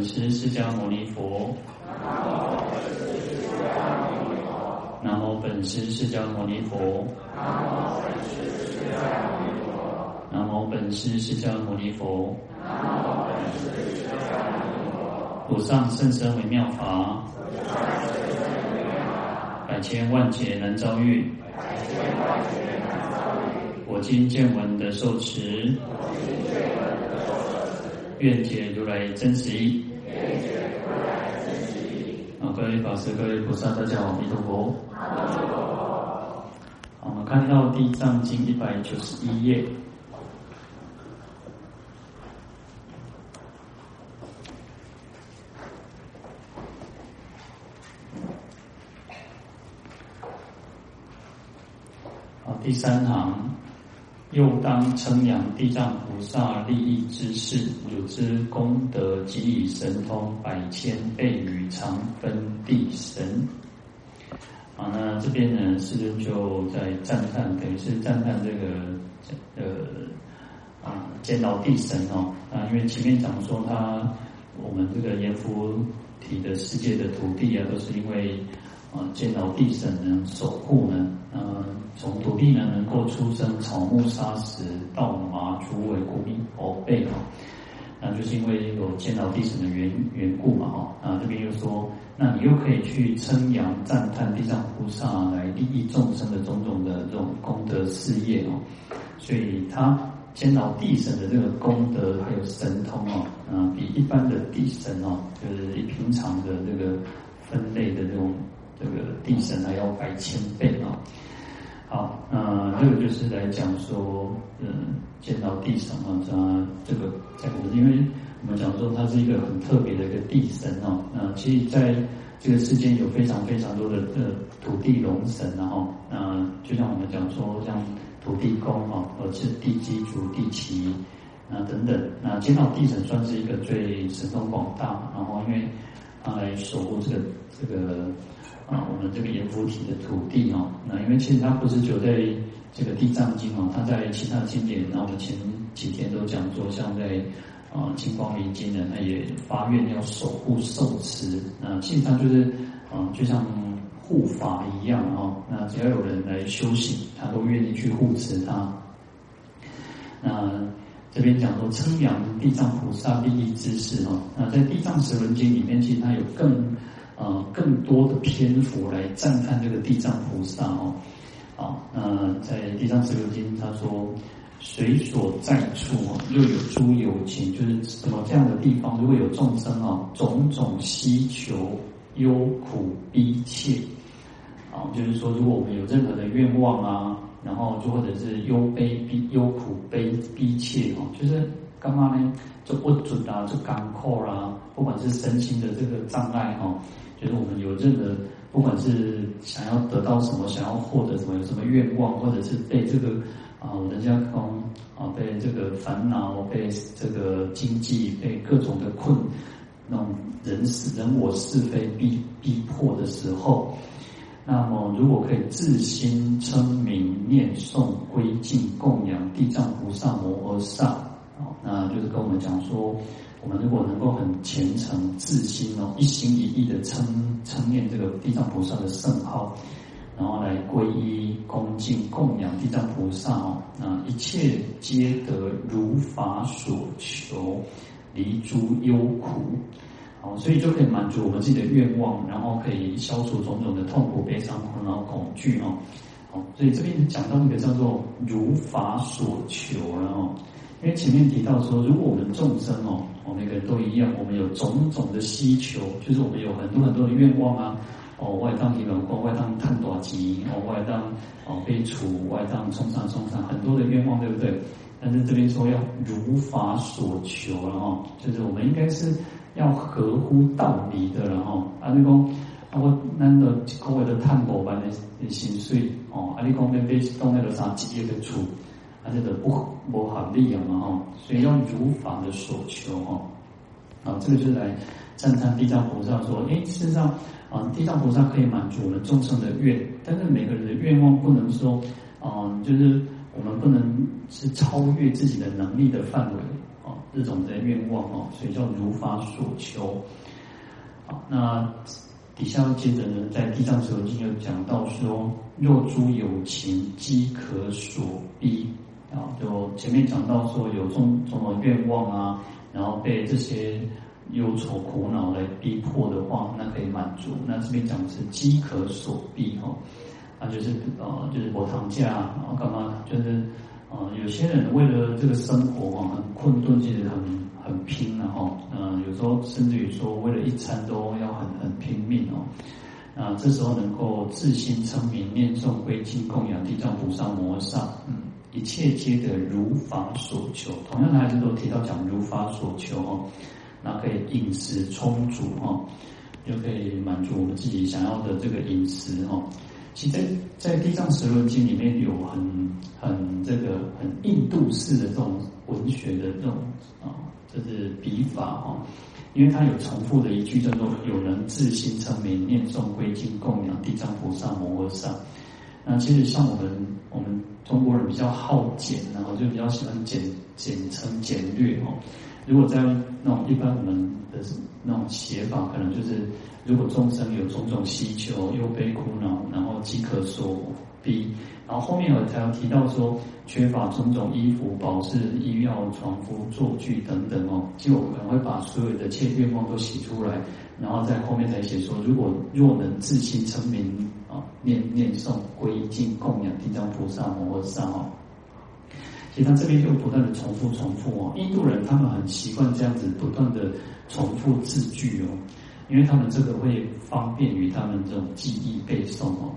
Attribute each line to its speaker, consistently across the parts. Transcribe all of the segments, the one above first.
Speaker 1: 本师释迦牟尼佛。南无本师释迦牟尼佛。南无本师释迦牟尼佛。无上甚深微妙法，百千万劫难遭遇。我今见闻得受持，愿解如来真实意。啊，各位法师、各位菩萨，大家好，阿弥陀佛。好，我们看到《地藏经》一百九十一页。第三行，又当称扬地藏菩萨利益之事，汝之功德及以神通百千倍于常分地神。啊，那这边呢，师尊就在赞叹，等于是赞叹这个呃啊见到地神哦啊，因为前面讲说他我们这个阎浮提的世界的土地啊，都是因为。啊，见到地神呢，守护呢，呃，从土地呢能够出生草木沙石到麻竹苇谷米宝贝哈，那就是因为有见到地神的缘缘故嘛哈，啊这边又说，那你又可以去称扬赞叹地藏菩萨来利益众生的种种的这种功德事业哦，所以他见到地神的这个功德还有神通哦，啊比一般的地神哦，就是一平常的这个分类的这种。这个地神还要百千倍啊！好，那这个就是来讲说，嗯，见到地神啊，这这个在我们，因为我们讲说它是一个很特别的一个地神哦。那其实在这个世间有非常非常多的呃土地龙神，然后那就像我们讲说，像土地公啊，或是地基主、地奇啊等等，那见到地神算是一个最神通广大，然后因为他来守护这个这个。啊，我们这个阎浮提的土地哦，那因为其实它不是只在这个地藏经哦，它在其他经典，那我们前几天都讲说，像在啊金光明经呢，它也发愿要守护受持，那其实它就是啊，就像护法一样哦，那只要有人来修行，他都愿意去护持它。那这边讲说称扬地藏菩萨利益之事哦，那在地藏十轮经里面，其实它有更。呃，更多的篇幅来赞叹这个地藏菩萨哦，啊，那在地藏十六经他说，随所在处哦，又有诸有情，就是什么这样的地方，如果有众生哦，种种希求忧苦逼切，啊，就是说，如果我们有任何的愿望啊，然后就或者是忧悲逼忧苦悲逼切哦，就是干嘛呢？就不准啊，就干扣啦，不管是身心的这个障碍哈。就是我们有任何，不管是想要得到什么，想要获得什么，有什么愿望，或者是被这个啊，人家空啊，被这个烦恼，被这个经济，被各种的困，那种人是人我是非逼逼迫的时候，那么如果可以自心称名念诵归敬供养地藏菩萨摩诃萨，啊，那就是跟我们讲说。我们如果能够很虔诚、自心哦，一心一意的称称念这个地藏菩萨的圣号，然后来皈依、恭敬、供养地藏菩萨哦，那一切皆得如法所求，离诸忧苦，好，所以就可以满足我们自己的愿望，然后可以消除种种的痛苦、悲伤、苦恼、恐惧哦，好，所以这边讲到一个叫做如法所求了哦。因为前面提到说，如果我们众生哦，每个都一样，我们有种种的需求，就是我们有很多很多的愿望啊，哦，外当提广光，外当探短集，哦，外当哦被除，外当冲上冲上，很多的愿望，对不对？但是这边说要如法所求了哈，就是我们应该是要合乎道理的了哈。啊，你讲啊，我难得各位的探宝般的心碎哦，啊，你讲要被动那个啥直接的除。而且的不不合理嘛哈，所以要如法的所求哈，啊，这个就是来赞叹地藏菩萨说，诶，事实上啊，地藏菩萨可以满足我们众生的愿，但是每个人的愿望不能说，啊，就是我们不能是超越自己的能力的范围啊，这种的愿望哦，所以叫如法所求。好，那底下接着呢，在《地藏十轮经》就讲到说，若诸有情饥渴所逼啊，就前面讲到说有种种种愿望啊，然后被这些忧愁苦恼来逼迫的话，那可以满足。那这边讲的是饥渴所逼哈，啊就是呃就是我躺下，然后干嘛就是。啊、呃，有些人为了这个生活啊，很困顿，其实很很拼的哈。嗯、呃，有时候甚至于说，为了一餐都要很很拼命哦。啊、这时候能够自心称名念诵归敬供养地藏菩萨摩萨，嗯，一切皆得如法所求。同样，的还是都提到讲如法所求哦。那可以饮食充足哈，就可以满足我们自己想要的这个饮食哈。其实在，在《地藏十轮经》里面有很很这个很印度式的这种文学的这种啊，就是笔法哈，因为它有重复的一句叫做“有人自心称名念诵归经供养地藏菩萨摩诃萨”。那其实像我们我们中国人比较好简，然后就比较喜欢简简称简略哦。如果在那种一般我们的那种写法，可能就是。如果众生有种种需求、忧悲苦恼，然后饥渴所逼，然后后面有才有提到说缺乏种种衣服、宝饰、医药、床敷、坐具等等哦，就我可能会把所有的切愿望都写出来，然后在后面才写说，如果若能自心称名啊，念念诵归敬供养地藏菩萨摩诃萨哦，其实他这边就不断的重复重复哦，印度人他们很习惯这样子不断的重复字句哦。因为他们这个会方便于他们这种记忆背诵哦，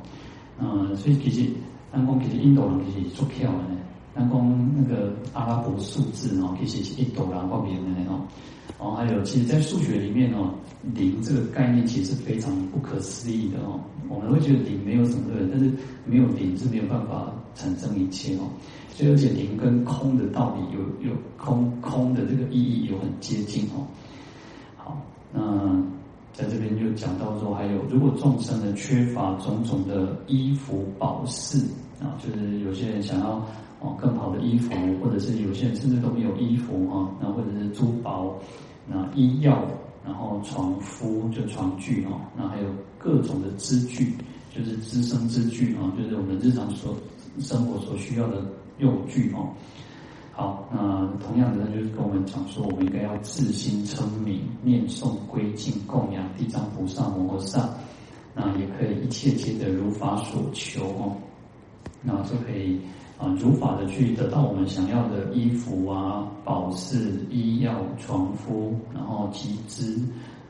Speaker 1: 嗯，所以其实，南宫其实印度人其实出票的呢，南宫那个阿拉伯数字哦，其实是印度人发明的哦，哦，还有其实，在数学里面哦，零这个概念其实是非常不可思议的哦，我们会觉得零没有什么的，但是没有零是没有办法产生一切哦，所以而且零跟空的道理有有空空的这个意义有很接近哦，好，那。在这边就讲到说，还有如果众生呢缺乏种种的衣服宝饰啊，就是有些人想要哦更好的衣服，或者是有些人甚至都没有衣服啊，那或者是珠宝、那医药，然后床夫就床具哦，那还有各种的支具，就是资生支具啊，就是我们日常所生活所需要的用具哦。好，那同样的，就是跟我们讲说，我们应该要自心称名、念诵、归敬、供养地藏菩萨摩诃萨，那也可以一切皆得如法所求哦，那就可以啊如法的去得到我们想要的衣服啊、宝饰、医药、床敷，然后集资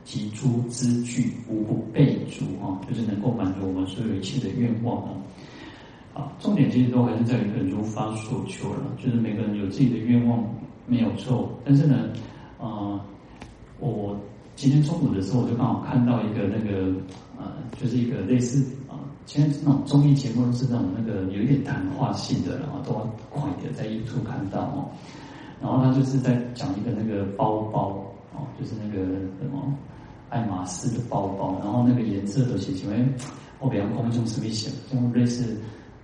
Speaker 1: 及诸资具，无不备足啊，就是能够满足我们所有一切的愿望啊。啊，重点其实都还是在于很如法所求了，就是每个人有自己的愿望没有错，但是呢，呃，我今天中午的时候我就刚好看到一个那个，呃，就是一个类似啊，现在那种综艺节目都是那种那个有一点谈话性的，然后都要快点在 YouTube 看到哦，然后他就是在讲一个那个包包哦，就是那个什么爱马仕的包包，然后那个颜色都写成为我比较空中什么写，就类似。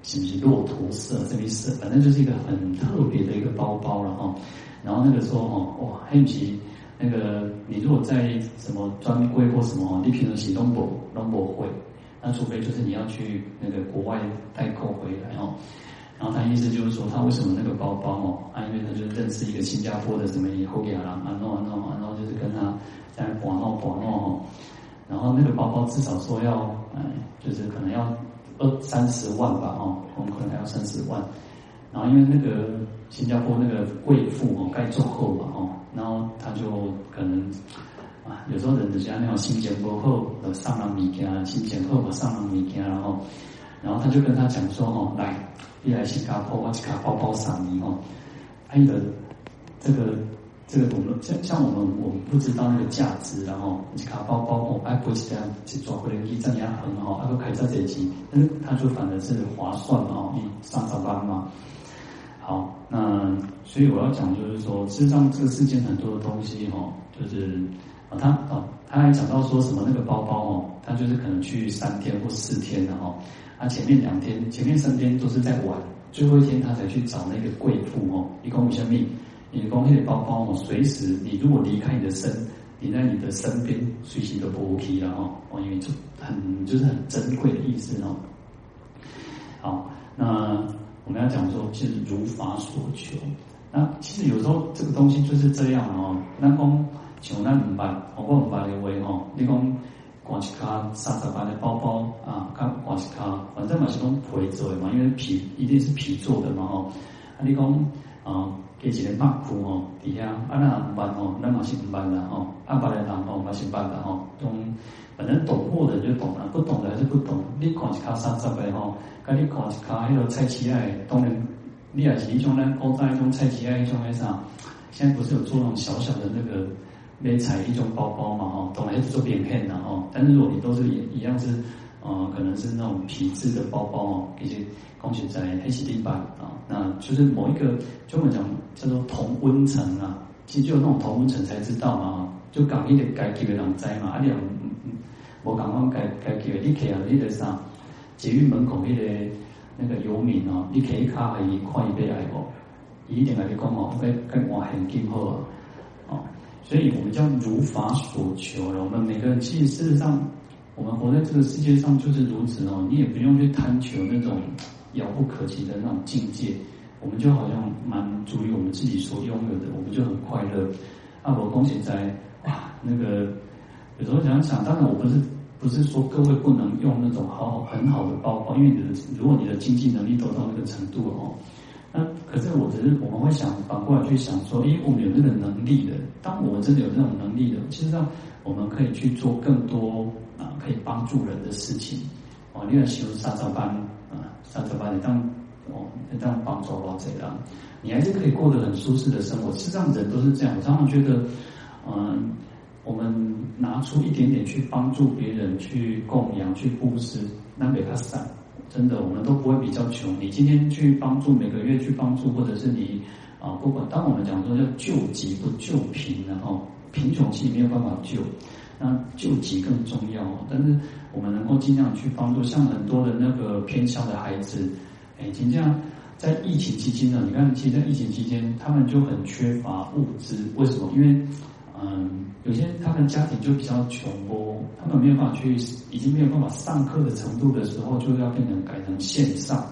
Speaker 1: 是不是骆驼色这边色，反正就是一个很特别的一个包包了哈。然后那个时候哦，哇，很奇，那个你如果在什么专柜或什么，你平常行动不都不会，那除非就是你要去那个国外代购回来哦。然后他意思就是说，他为什么那个包包哦？啊，因为他就认识一个新加坡的什么以后给他啊弄啊弄啊，然后就是跟他在玩闹玩闹哦。然后那个包包至少说要，哎，就是可能要。二三十万吧，哦，我们可能还要三十万。然后因为那个新加坡那个贵妇哦，该做后嘛，哦，然后他就可能啊，有时候人家那种心情不好，呃，上了物件，心情好嘛，上了物件，然后，然后他就跟他讲说，哦，来，你来新加坡，我这个包包送你哦，还有这个。这个我们像像我们我们不知道那个价值，然后卡包包哦，哎，不是这样去抓回来，一张也很好，还会开这些钱，但是他就反而是划算，哦，你上上班嘛。好，那所以我要讲就是说，事实上这个世间很多的东西哦，就是啊，他啊，他还讲到说什么那个包包哦，他就是可能去三天或四天的哦，他前面两天、前面三天都是在玩，最后一天他才去找那个贵妇哦，一共有什么？你光那个包包哦，随时你如果离开你的身，你在你的身边随时都不 OK 了哦，哦，因为就很就是很珍贵的意思哦。好，那我们要讲说，其实如法所求。那其实有时候这个东西就是这样哦。那讲像咱唔捌，我讲唔捌的话哦，你讲挂一卡三十万的包包啊，挂挂一卡，反正嘛是讲皮做的嘛，因为皮一定是皮做的嘛哦。啊，你讲啊，加一个袜裤吼，底下啊那唔捌吼，那嘛是唔捌啦吼。啊，捌的人哦嘛是捌啦吼。懂，反正懂货的就懂了，不懂的还是不懂。你看一卡三十万吼，跟你看一卡迄个菜市仔，当然。你也是一种呢，古代一种菜市啊，一种那啥，现在不是有做那种小小的那个买菜一种包包嘛？哈，当然是做扁片的哈。但是如果你都是一一样是，呃，可能是那种皮质的包包哦，一些恭喜在黑漆地板啊，那就是某一个，就我们讲叫做同温层啊，其实就有那种同温层才知道嘛。就讲一点该给的人在嘛，啊，你嗯嗯，我刚刚该该给的，你看啊，你得啥，捷运门口那个。那个游民哦，你可以卡还一块一杯爱哦，一定来去讲哦，跟跟我很今后啊，哦，所以我们叫如法所求了。我们每个人其实事实上，我们活在这个世界上就是如此哦。你也不用去贪求那种遥不可及的那种境界，我们就好像满足于我们自己所拥有的，我们就很快乐。啊，我恭喜在哇，那个有时候想想，当然我不是。不是说各位不能用那种好很好的包包，因为你的如果你的经济能力都到那个程度哦，那可是我只是我们会想反过来去想说，诶，我们有那个能力的，当我们真的有那种能力的，其实上我们可以去做更多，可以帮助人的事情哦。你要修沙扎班啊，沙扎班你当哦，你当帮助到这样，你还是可以过得很舒适的生活。事实上人都是这样，我常常觉得，嗯。我们拿出一点点去帮助别人，去供养，去布施，那给他散，真的，我们都不会比较穷。你今天去帮助，每个月去帮助，或者是你啊，不管当我们讲说要救急不救贫，然后贫穷其实没有办法救，那救急更重要。但是我们能够尽量去帮助，像很多的那个偏乡的孩子，哎，就这样在疫情期间呢，你看，其实在疫情期间，他们就很缺乏物资，为什么？因为嗯，有些他们家庭就比较穷哦，他们没有办法去，已经没有办法上课的程度的时候，就要变成改成线上。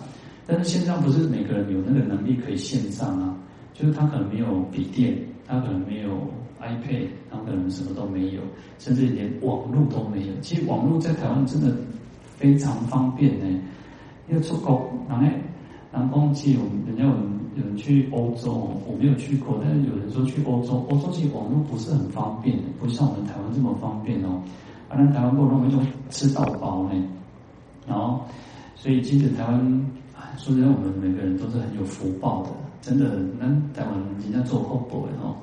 Speaker 1: 但是线上不是每个人有那个能力可以线上啊，就是他可能没有笔电，他可能没有 iPad，他可能什么都没有，甚至连网络都没有。其实网络在台湾真的非常方便呢，因为出国，然后南方其实人家有。有人去欧洲，我没有去过，但是有人说去欧洲，欧洲其实网络不是很方便，不像我们台湾这么方便哦。反正台湾不容易就吃到饱呢，然后所以其实台湾，说实在，我们每个人都是很有福报的，真的，那台湾人家做后补的哦。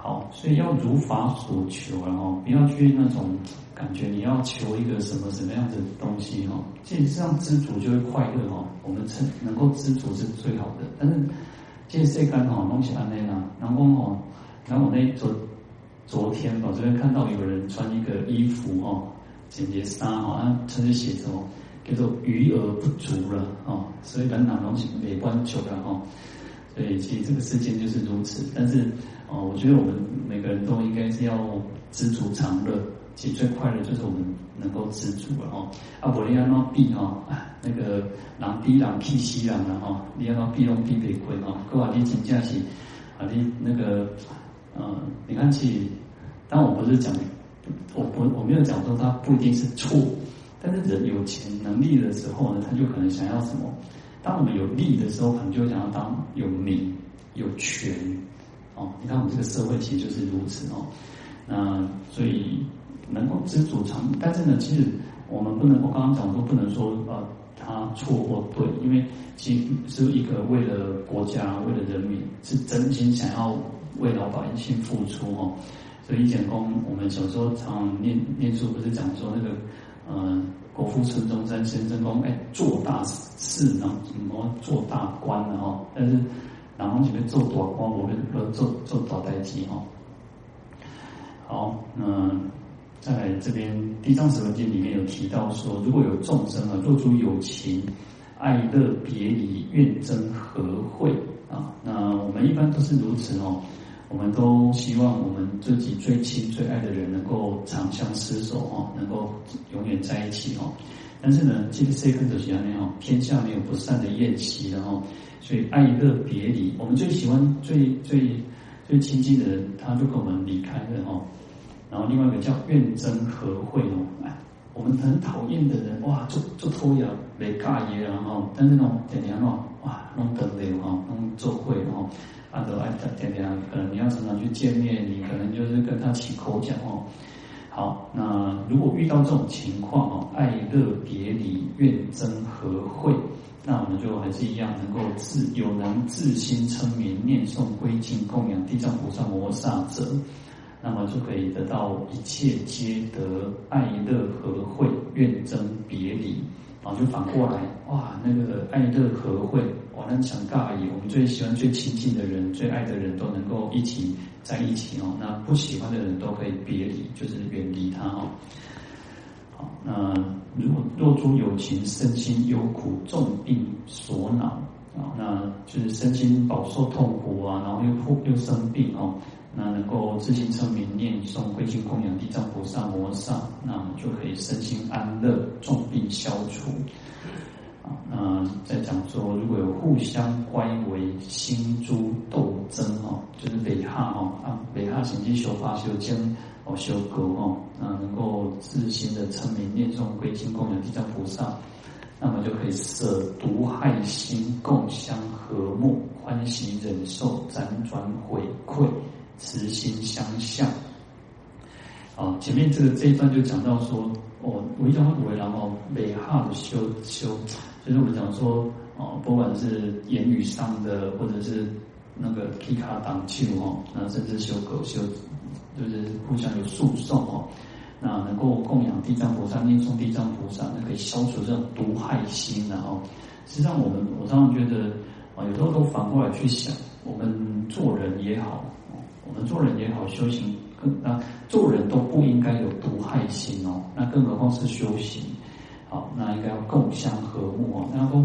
Speaker 1: 好，所以要如法所求，然后不要去那种感觉你要求一个什么什么样子的东西哈。其实这样知足就会快乐哈。我们成能够知足是最好的。但是这世间哈东西安内啦，然后哦，然后我那昨昨天吧这边看到有人穿一个衣服哈，简洁衫哈，上面写着叫做余额不足了哈，所以本来东西没关求了哈。所以其实这个世界就是如此，但是。哦，我觉得我们每个人都应该是要知足常乐。其实最快乐就是我们能够知足了哦。啊，不然要那避哈，那个狼逼狼气西狼了哈，你要那避龙避北亏哦。各位你请假期啊，你那个嗯，你看其，当我不是讲，我不我没有讲说他不一定是错，但是人有钱能力的时候呢，他就可能想要什么？当我们有利的时候，可能就想要当有名有权。哦，你看我们这个社会其实就是如此哦。那所以能够知足常，但是呢，其实我们不能，我刚刚讲说不能说呃他错或对，因为其实是一个为了国家、为了人民，是真心想要为老百姓付出哦。所以以前公我们小时候常念念书，不是讲说那个呃国父孙中山先生公哎做大事，然后什么做大官的哈，但是。然后这边做大官，我们说做做大代志哈。好，那再来这边《地藏十文经》里面有提到说，如果有众生啊，若诸有情爱乐别离，愿憎和会，啊。那我们一般都是如此哦，我们都希望我们自己最亲最爱的人能够长相厮守哦，能够永远在一起哦。但是呢，这个世间的人呢，天下没有不散的宴席然后，所以爱乐别离，我们最喜欢最最最亲近的人，他就跟我们离开了哦。然后另外一个叫怨憎和会哦，哎，我们很讨厌的人，哇，做做拖延没尬意然后，但是那种点点哦，哇，弄得累哈，弄做会哦，啊都爱点点，可能你要常常去见面，你可能就是跟他起口角哦。好，那如果遇到这种情况哦，爱乐别离，怨憎和会，那我们就还是一样，能够自有能自心称名念诵归敬供养地藏菩萨摩萨者。那么就可以得到一切皆得爱乐和会，怨憎别离，然后就反过来，哇，那个爱乐和会，哇，那想尬意，我们最喜欢、最亲近的人、最爱的人都能够一起在一起哦。那不喜欢的人都可以别离，就是远离他哦。好，那若若诸有情身心忧苦，重病所恼啊，那就是身心饱受痛苦啊，然后又又生病哦。那能够自心称名念诵归敬供养地藏菩萨摩萨，那就可以身心安乐，重病消除。啊，那再讲说，如果有互相乖违、心诸斗争哦，就是违哈哦，啊违哈行经修法修经哦修格哦，那能够自心的称名念诵归敬供养地藏菩萨，那么就可以舍毒害心，共相和睦，欢喜忍受，辗转悔愧。慈心相向，啊，前面这个这一段就讲到说，哦，为什么为然后美好的修修，就是我们讲说，哦，不管是言语上的，或者是那个皮卡挡球哦，那甚至修狗修，就是互相有诉讼哦，那能够供养地藏菩萨，念诵地藏菩萨，那可以消除这种毒害心，然后，实际上我们我常常觉得，啊，有时候都反过来去想，我们做人也好。我们做人也好，修行更那做人都不应该有毒害心哦，那更何况是修行。好，那应该要共相和睦哦，然后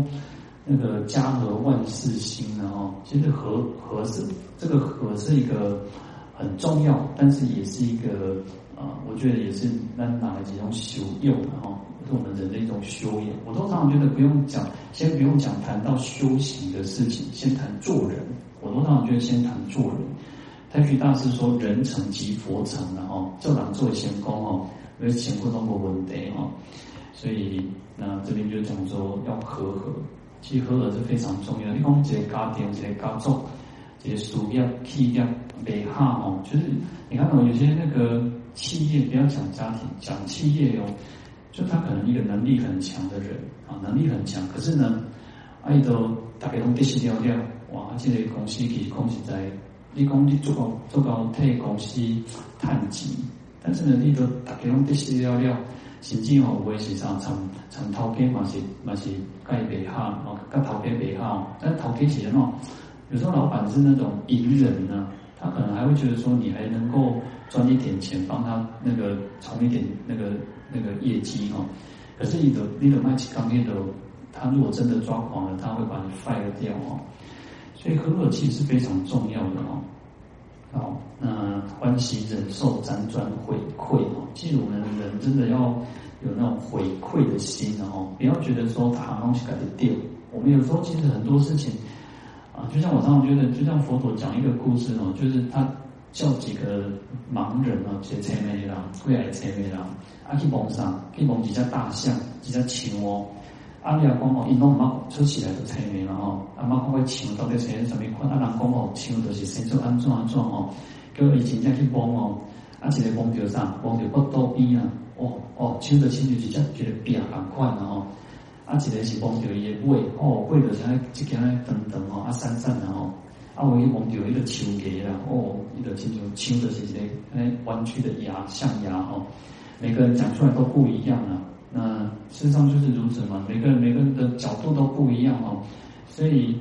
Speaker 1: 那个家和万事兴呢哦，其实和和是这个和是一个很重要，但是也是一个啊、我觉得也是那哪几种修用的哈，是我们人的一种修养。我都常常觉得不用讲，先不用讲谈到修行的事情，先谈做人。我都常常觉得先谈做人。太虚大师说：“人成即佛成然后，做人做先公哦，因为前功都没问题哦。所以那这边就讲说要和合，其实和合是非常重要的。你讲这些家庭、这些家族、这些事业、企业、美好哦，就是你看到有些那个企业，不要讲家庭，讲企业哦，就他可能一个能力很强的人啊，能力很强，可是呢，爱都大家都得失了了，哇，这个公司可以控制在。”你讲你做做到替公司探钱，但是呢，你都大家拢得失了了，甚至吼有诶时常常常头家嘛是嘛是盖袂好，哦，跟头家袂好，但是头家其实哦，有时候老板是那种隐忍呢，他可能还会觉得说你还能够赚一点钱，帮他那个充一点那个那个业绩哦，可是你的你的卖起钢铁的，他如果真的抓狂了，他会把你 fire 掉哦。所以和合其实是非常重要的哦。好，那欢喜忍受，辗转回馈哦。其实我们人真的要有那种回馈的心哦，不要觉得说他东西改得掉。我们有时候其实很多事情啊，就像我常常觉得，就像佛陀讲一个故事哦，就是他叫几个盲人哦，去采梅啦，过来采梅啦，啊去蒙上，去蒙几只大象，几只青蛙。阿弥阿公哦，因拢冇出起来就催眠了吼。阿妈讲个墙到底是什么款？阿人讲哦，墙就是生出安怎安怎吼。叫伊真正去摸哦，啊一个摸着啥？摸着骨头边啊。哦哦，墙的墙就直接觉得变很快了吼。啊一个是摸着伊个尾，哦尾就是安一件安长长吼，啊闪闪的吼。啊有伊摸着伊个墙牙啦，哦，伊个亲像墙就是一个安弯曲的牙，象牙吼。每个人讲出来都不一样啊。那事实上就是如此嘛，每个人每个人的角度都不一样哦，所以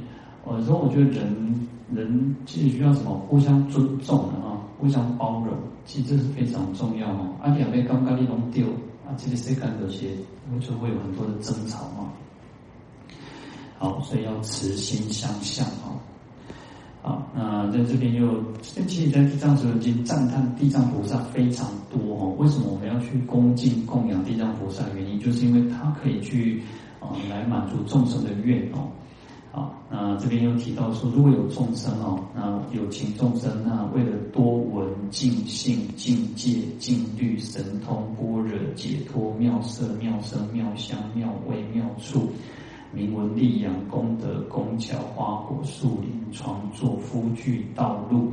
Speaker 1: 有时候我觉得人人其实需要什么互相尊重的啊，互相包容，其实这是非常重要哦。阿两位刚刚你弄丢啊，这个谁干这些，就会有很多的争吵嘛。好，所以要慈心相向啊。那在这边又，其实在《地藏十轮经》赞叹地藏菩萨非常多哦。为什么我们要去恭敬供养地藏菩萨？原因就是因为他可以去啊来满足众生的愿哦。好，那这边又提到说，如果有众生哦，那有情众生，那为了多闻净信、净戒、净律、神通、般若、解脱、妙色、妙声、妙香、妙味、妙触。名闻利养功德工巧花果树林床座夫具道路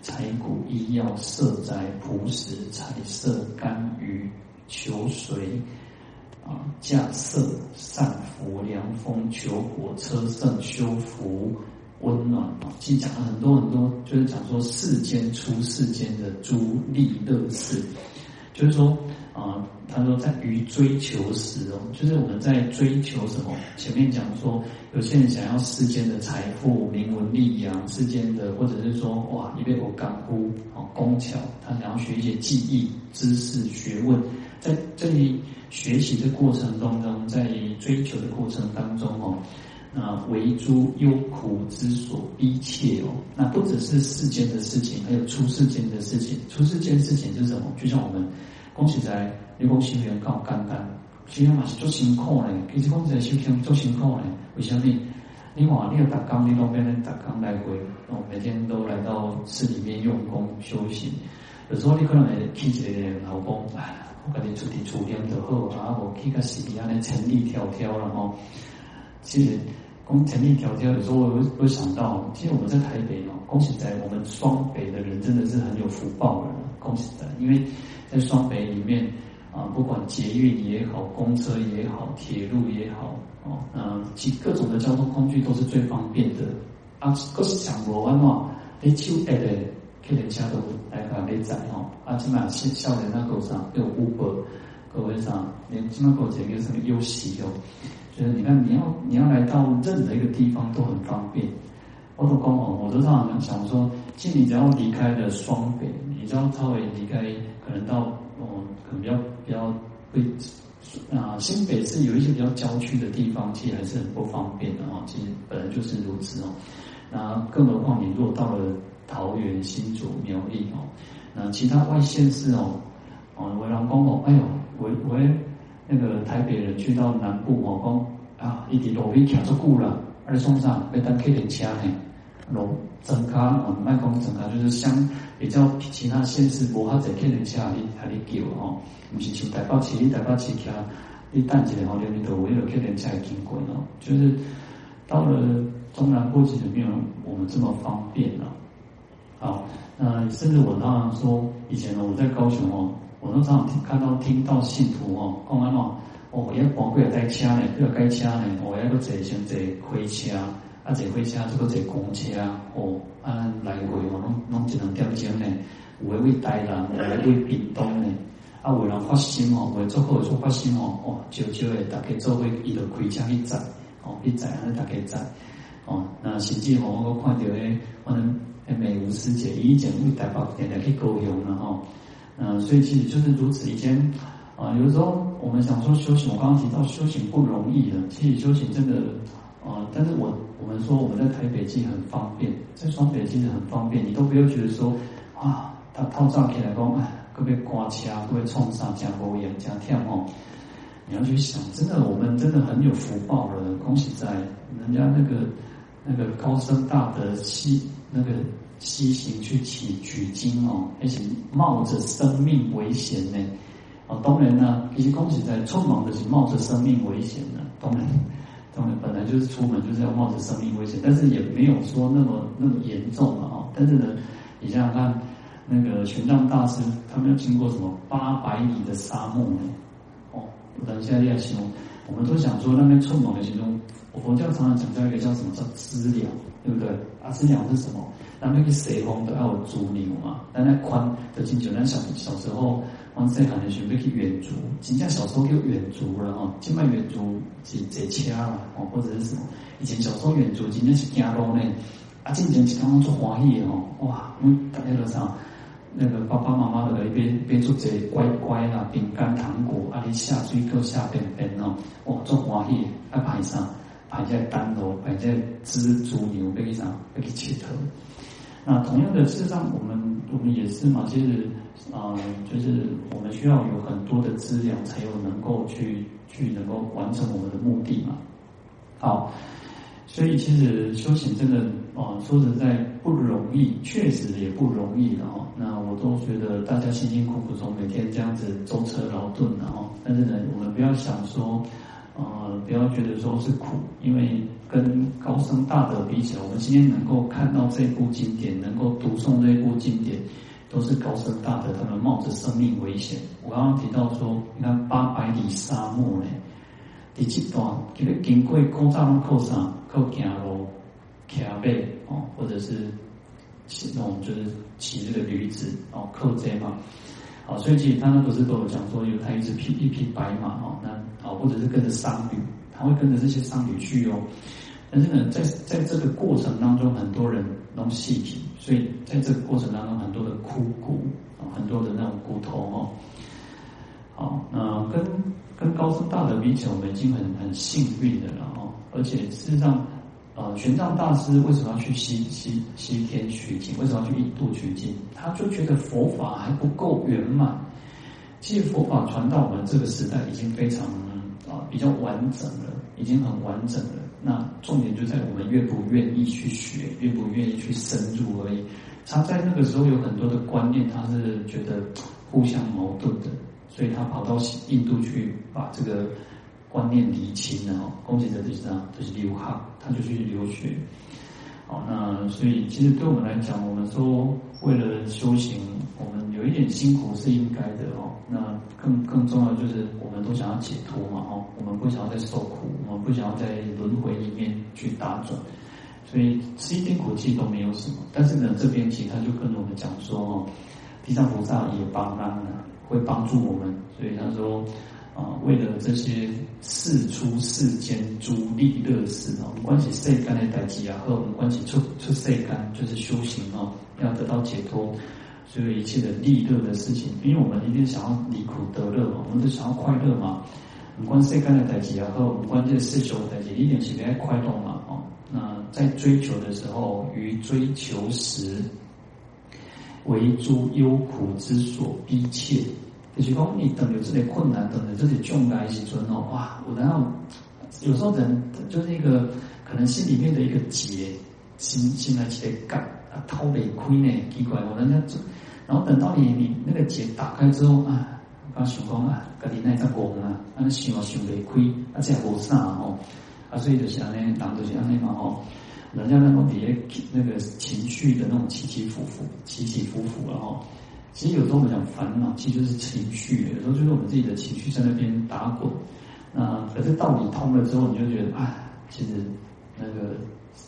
Speaker 1: 财谷医药舍宅朴实彩色甘鱼球水啊架设善福凉风求果车胜修福温暖啊，其实讲了很多很多，就是讲说世间出世间的诸利乐事，就是说。啊，他说在于追求时哦，就是我们在追求什么？前面讲说，有些人想要世间的财富、名闻利养，世间的，或者是说，哇，你被我干枯啊，工巧，他想要学一些技艺、知识、学问，在这里学习的过程当中，在追求的过程当中哦，那为诸忧苦之所逼切哦，那不只是世间的事情，还有出世间的事情。出世间事情是什么？就像我们。讲实在，你讲修行够简单，修行嘛是做辛苦嘞。其实讲实在，修行做辛苦嘞。为什么？你话你要打工，你那边的打工来回，哦，每天都来到寺里面用功休息。有时候你可能会起一个老公，哎，我跟你出去处理就好，啊，我去个寺里安尼千里迢迢了吼。其实讲千里迢迢，有时候我会会想到，其实我们在台北哦，讲实在，我们双北的人真的是很有福报的。讲实在，因为。在双北里面啊，不管捷运也好，公车也好，铁路也好，哦，那其各种的交通工具都是最方便的。啊，可是想罗安嘛，你手爱的客人车都来把你载哦。啊，起码是少年那路上有 Uber，各位上，你起码过这个什么优势哦？就是你看，你要你要来到任何一个地方都很方便。我都讲哦，我都常常想说，其实你只要离开了双北，你只要稍微离开。可能到哦，可能比较比较会啊，新北市有一些比较郊区的地方，其实还是很不方便的哦。其实本来就是如此哦。那更何况你如果到了桃园、新竹、苗栗哦，那其他外县市哦，哦，我老公哦，哎呦，我我那个台北人去到南部哦，讲啊，一直路边卡住久了，而且送上被单客人车呢，路整卡哦，卖光整卡就是相。比较其他县市无哈在客人车，你还你叫哦，不是像台北市，台北市骑，你等一下哦，连你都为了客人车经过哦，就是到了中南部其实没有我们这么方便了。好，那甚至我当然说，以前呢我在高雄哦，我都常常听看到听到信徒哦，讲安哦，哦要宝贵要带车呢，不要开车呢，我要个坐先坐开车。啊，坐火车，这个坐公车啊，哦，啊，来回哦，拢拢一两点钟呢。有诶为台南，有诶为屏东呢。啊，有人发心哦，为做好做发心哦，哦，招招诶，大家做伙伊就开车去载，哦，去载安尼大家载，哦，那甚至乎我看到诶，可能诶美如师姐以前为台北天天去高雄了吼，嗯，所以其实就是如此。以前啊，有时候我们想说修行，我刚刚提到修行不容易的，其实修行真的啊，但是我。我们说我们在台北其实很方便，在双北其实很方便，你都不要觉得说，啊，他套装起来讲，哎，特别刮车，特别冲上加无盐加跳哦。你要去想，真的我们真的很有福报了，恭喜在人家那个那个高僧大德西那个西行去取取经哦，而且冒着生命危险呢。哦，当然呢，其实恭喜在匆忙的是冒着生命危险的，当然。本来就是出门就是要冒着生命危险，但是也没有说那么那么严重了啊。但是呢，你想想看，那个玄奘大师他们要经过什么八百里的沙漠呢？哦，等一下要形容，我们都想说那边匆忙的形容，佛教常常讲到一个叫什么叫知了，对不对？啊，知了是什么？那那个随风都要有猪牛嘛，但那宽的经久，那小小时候。往细汉的时候要去远足，真正小时候叫远足了哈。现在远足是坐车了哦，或者是什么？以前小时候远足真正是行路呢。啊，真正是刚刚做欢喜的哦，哇！我们大家都上那个爸爸妈妈的一边边做这乖乖啦，饼干糖果啊，你下水沟下便便哦，哇，做欢喜啊，排上排在丹楼，排在蜘蛛牛背上，要去切头。那同样的，事实上我们我们也是嘛，就是啊、就是我们需要有很多的资料，才有能够去去能够完成我们的目的嘛。好，所以其实修行真的啊，说实在不容易，确实也不容易的哈。那我都觉得大家辛辛苦苦从每天这样子舟车劳顿然后，但是呢，我们不要想说。呃，不要觉得说是苦，因为跟高僧大德比起来，我们今天能够看到这部经典，能够读诵这部经典，都是高僧大德他们冒着生命危险。我刚刚提到说，你看八百里沙漠呢，第七段就是经过古早拢靠啥？靠走路、骑马哦，或者是骑那种就是骑这个驴子哦，靠这嘛。啊，所以其实他们不是都有讲说，有他一只匹一匹白马哦，那哦，或者是跟着商旅，他会跟着这些商旅去哦。但是呢，在在这个过程当中，很多人弄细体，所以在这个过程当中，很多的枯骨啊，很多的那种骨头哦。好，那跟跟高我们已经很很幸运的了哦，而且事实上。呃，玄奘大师为什么要去西西西天取经？为什么要去印度取经？他就觉得佛法还不够圆满。其实佛法传到我们这个时代已经非常啊、比较完整了，已经很完整了。那重点就在我们愿不愿意去学，愿不愿意去深入而已。他在那个时候有很多的观念，他是觉得互相矛盾的，所以他跑到印度去把这个。观念厘清了哦，恭喜的就是这样，就是留学，他就去留学。好，那所以其实对我们来讲，我们说为了修行，我们有一点辛苦是应该的哦。那更更重要就是，我们都想要解脱嘛哦，我们不想要再受苦，我们不想要在轮回里面去打转，所以吃一点苦气都没有什么。但是呢，这边其实他就跟我们讲说哦，地藏菩萨也帮忙了，会帮助我们，所以他说。啊，为了这些世出世间诸利乐事啊，我们关系世间的代际啊，和我们关系出出世间就是修行啊，要得到解脱，所有一切的利乐的事情，因为我们一定想要离苦得乐嘛，我们都想要快乐嘛。我们关世间的代际啊，和我们关这世俗的代际，一点是爱快乐嘛。哦，那在追求的时候，于追求时，为诸忧苦之所逼切。就是讲，你等有这些困难，等着这些障碍时阵哦，哇！我然后有时候人就是一个可能心里面的一个结，心心来起来干啊，掏没亏呢，奇怪哦，人家然后等到你你那个结打开之后啊，刚想讲啊，家己那只讲啊，啊想啊想没亏，啊这无啥哦，啊所以就是安尼，人就是安尼嘛吼，人家那种底下那个情绪的那种起起伏伏，起起伏伏了吼。其实有时候我们讲烦恼，其实就是情绪。有时候就是我们自己的情绪在那边打滚。那可是道理通了之后，你就觉得啊，其实那个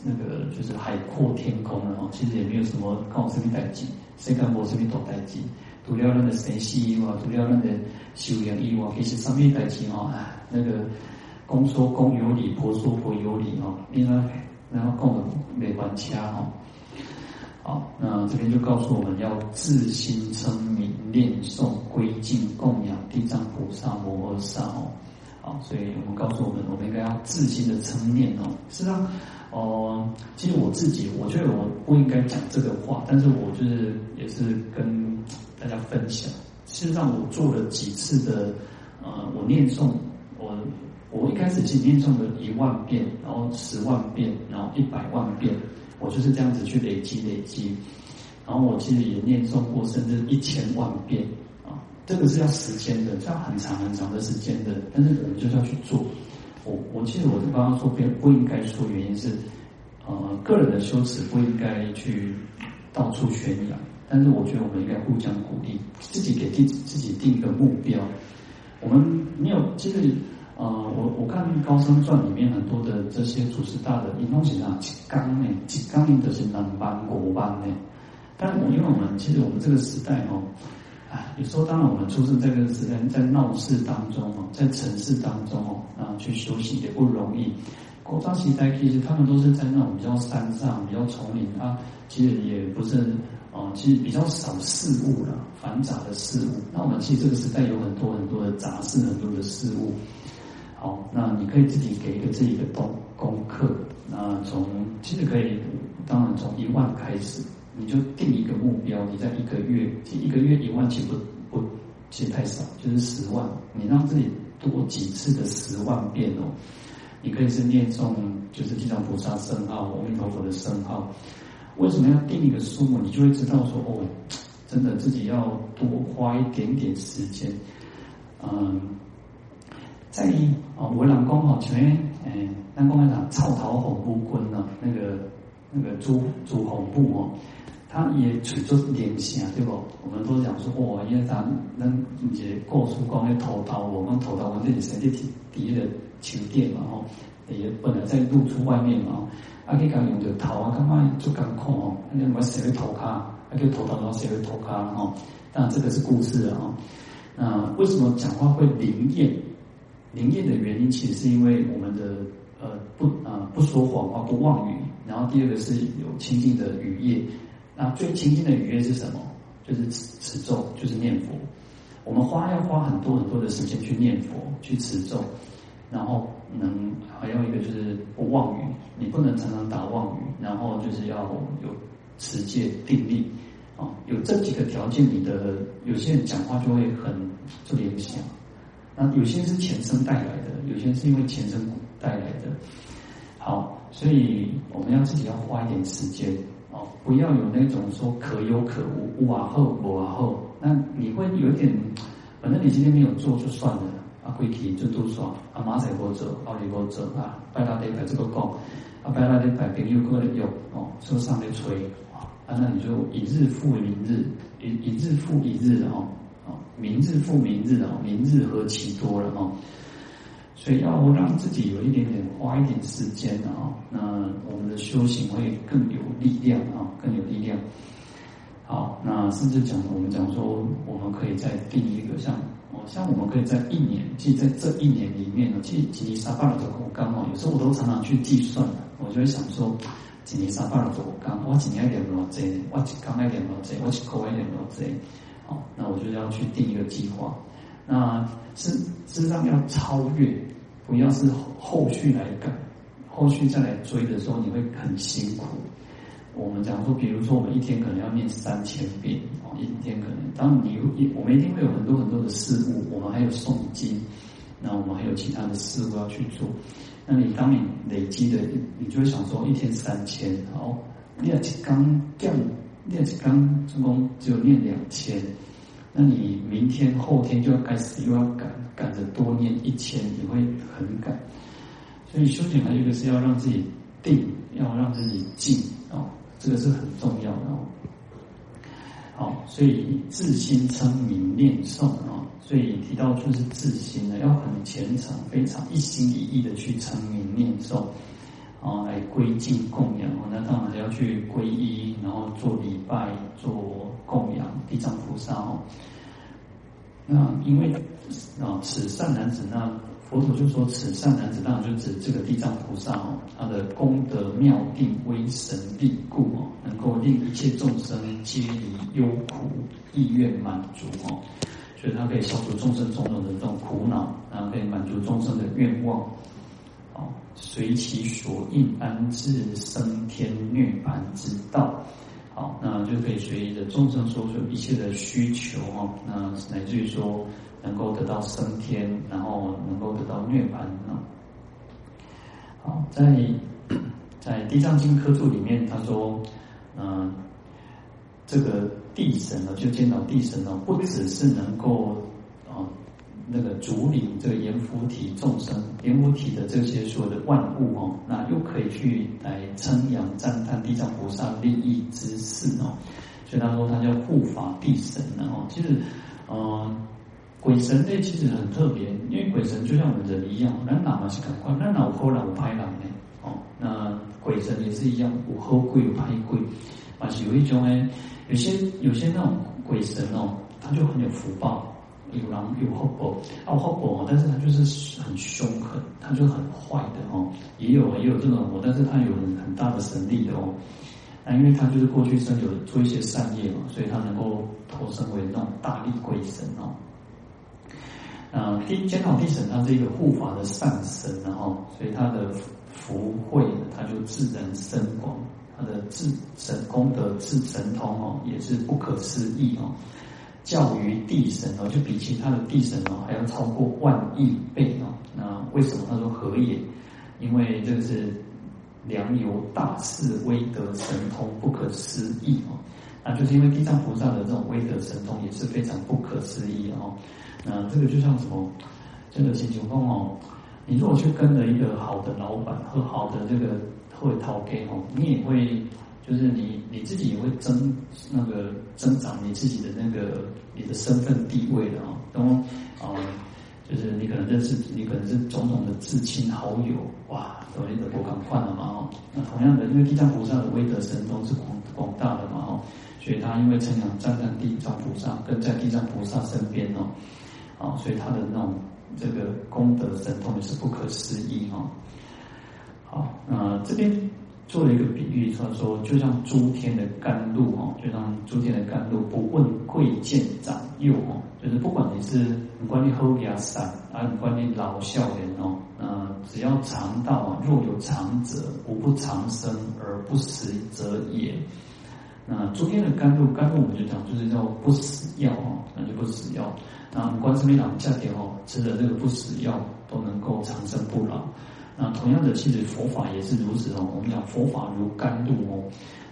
Speaker 1: 那个就是海阔天空了哦。其实也没有什么告诉你代志，谁敢我这边懂代志？除了那个神仙以外，除了那个修养以外，其实上面代志哦？啊，那个公说公有理，婆说婆有理哦。应该然后共没关系哦。好，那这边就告诉我们要自心称名念诵归敬供养地藏菩萨摩诃萨哦。好，所以我们告诉我们，我们应该要自心的称念哦。实际上，哦，其实我自己，我觉得我不应该讲这个话，但是我就是也是跟大家分享。事实上，我做了几次的，呃，我念诵，我我一开始其实念诵了一万遍，然后十万遍，然后一百万遍。我就是这样子去累积累积，然后我其实也念诵过，甚至一千万遍啊，这个是要时间的，这样很长很长的时间的。但是我们就是要去做。我我记得我刚刚说不不应该说，原因是，呃，个人的修持不应该去到处宣扬。但是我觉得我们应该互相鼓励，自己给自自己定一个目标。我们没有其实。呃，我我看《高僧传》里面很多的这些祖师大德，一弄起来几刚呢，几刚硬的是南班国班呢。但我因为我们其实我们这个时代哦，啊，有时候当然我们出生在这个时代，在闹市当中哦，在城市当中哦，啊，去修行也不容易。古早时代其实他们都是在那种比较山上、比较丛林啊，其实也不是哦，其实比较少事物了，繁杂的事物。那我们其实这个时代有很多很多的杂事，很多的事物。好，那你可以自己给一个自己的功功课。那从其实可以，当然从一万开始，你就定一个目标。你在一个月，一个月一万，其实不不，其实太少，就是十万。你让自己多几次的十万遍哦。你可以是念诵，就是地藏菩萨圣号、阿弥陀佛的圣号。为什么要定一个数目？你就会知道说，哦，真的自己要多花一点点时间。嗯，在哦，文朗公哦前面，哎，南公来讲，草头红布棍呢，那个那个朱朱红布哦，他也取作联想，对不？我们都讲说，哇，因为咱咱一个故事讲的头刀，我们头刀我这里身体第一的球垫嘛，吼，也本来在露出外面嘛，啊，可以讲用着头啊，干嘛做艰苦哦，那我写个头卡，啊，叫头刀，然后写个头卡，吼，当然这个是故事啊。那为什么讲话会灵验？灵验的原因，其实是因为我们的呃不啊、呃、不说谎话，不妄语。然后第二个是有清净的语业。那最清净的语业是什么？就是持持咒，就是念佛。我们花要花很多很多的时间去念佛，去持咒。然后能还有一个就是不妄语，你不能常常打妄语。然后就是要有持戒定力啊。有这几个条件，你的有些人讲话就会很做联想。那有些是前生带来的，有些是因为前生带来的。好，所以我们要自己要花一点时间哦，不要有那种说可有可无，无啊后无啊后。那你会有点，反正你今天没有做就算了，啊，回去就都说啊，马仔不做，奥利不做啊，拜拉得拜这个讲，啊，拜拉得拜朋友过来用哦，车上的吹。啊，那你就一日复一日，一一日复一日，哦，明日复明日哦，明日何其多了哦，所以要让自己有一点点花一点时间啊，那我们的修行会更有力量啊，更有力量。好，那甚至讲我们讲说，我们可以再定一个像哦，像我们可以在一年，即在这一年里面呢，即吉尼沙巴的口刚哦，有时候我都常常去计算，我就会想说。一年三百六十五天，我几年一点多济，我一天一点多济，我一口一点多济。好，那我就要去定一个计划。那是事实上要超越，不要是后续来赶，后续再来追的时候，你会很辛苦。我们讲说，比如说我们一天可能要念三千遍，哦，一天可能，当然你一我们一定会有很多很多的事物，我们还有诵经，那我们还有其他的事物要去做。那你当你累积的，你就会想说一天三千，好，练起刚掉，练起刚成功只有练两千，那你明天后天就要开始又要赶赶着多练一千，你会很赶。所以修行还有一个是要让自己定，要让自己静哦，这个是很重要的哦。好，所以自心称名念诵啊，所以提到就是自心呢，要很虔诚，非常一心一意的去称名念诵，啊，来归敬供养哦。那当然要去皈依，然后做礼拜、做供养地藏菩萨哦。那因为啊，此善男子那。佛陀就说：“此善男子，当然就指这个地藏菩萨哦，他的功德妙定威神力故哦，能够令一切众生皆离忧苦意愿满足哦，所以他可以消除众生种种的这种苦恼，然后可以满足众生的愿望，随其所应安置升天涅槃之道，好，那就可以随着众生所有一切的需求哦，那乃至于说。”能够得到升天，然后能够得到涅槃呢？好，在在《地藏经》科注里面，他说，嗯、这个地神呢，就见到地神呢，不只是能够、那个主领这个阎浮提众生、阎浮提的这些所有的万物哦，那又可以去来称扬赞叹地藏菩萨利益之事哦，所以他说他叫护法地神，然后其实，嗯、鬼神类其实很特别，因为鬼神就像我们人一样，人哪嘛是感官，那哪有好人有歹人呢？哦，那鬼神也是一样，有好鬼有歹鬼，啊是有一种诶，有些有些那种鬼神哦，他就很有福报，有狼有福报，啊有福报，但是他就是很凶狠，他就很坏的哦，也有也有这种哦，但是他有很很大的神力的哦，那因为他就是过去生有做一些善业嘛，所以他能够投生为那种大力鬼神哦。啊，地菅老地神他是一个护法的上神，然后所以他的福慧他就自然深广，他的智神功德智神通哦也是不可思议哦，较于地神哦就比其他的地神哦还要超过万亿倍哦。那为什么他说何也？因为这个是良由大士威德神通不可思议哦。那就是因为地藏菩萨的这种威德神通也是非常不可思议哦。那这个就像什么？这个请求公哦，你如果去跟了一个好的老板和好的这个会讨给哦，你也会就是你你自己也会增那个增长你自己的那个你的身份地位的哦。然后啊，就是你可能认识你可能是种种的至亲好友哇，所以的不敢换了嘛哦。那同样的，因为地藏菩萨的威德神通是广广大的嘛哦。所以他因为成长站在地藏菩萨，跟在地藏菩萨身边哦，啊，所以他的那种这个功德神通也是不可思议哈。好，那这边做了一个比喻，他说就像诸天的甘露哈，就像诸天的甘露，不问贵贱长幼哦，就是不管你是不管你厚雅散啊，不管你老少人哦，那，只要尝到啊，若有尝者，无不长生而不死者也。那诸天的甘露，甘露我们就讲就是叫不死药哦，那就不死药。那观世音老家庭哦，吃的这个不死药都能够长生不老。那同样的，其实佛法也是如此哦。我们讲佛法如甘露哦，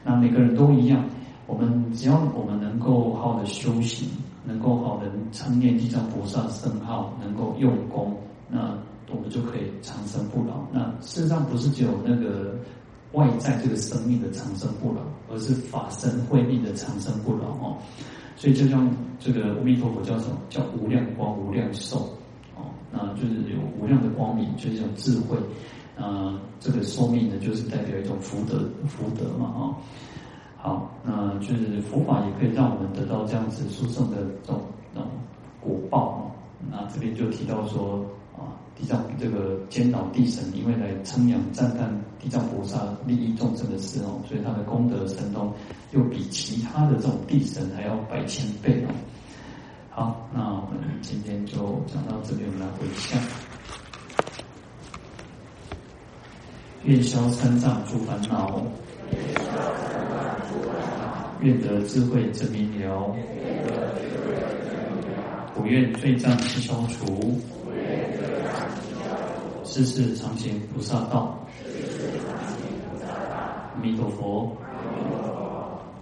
Speaker 1: 那每个人都一样。我们只要我们能够好好的修行，能够好的称念地藏菩萨圣号，能够用功，那我们就可以长生不老。那事实上不是只有那个。外在这个生命的长生不老，而是法身慧命的长生不老哦。所以就像这个阿弥陀佛叫什么？叫无量光、无量寿。那就是有无量的光明，就是一种智慧。啊，这个寿命呢，就是代表一种福德、福德嘛啊。好，那就是佛法也可以让我们得到这样子殊胜的这种这种果报啊。那这边就提到说。啊地藏这个菅老地神，因为来称扬赞叹地藏菩萨利益众生的事哦，所以他的功德神通又比其他的这种地神还要百千倍哦。好，那我们今天就讲到这边，我们来回向。愿消三障诸烦恼，愿得智慧真明了，不愿罪障悉消除。世世常行菩萨道，阿弥陀佛。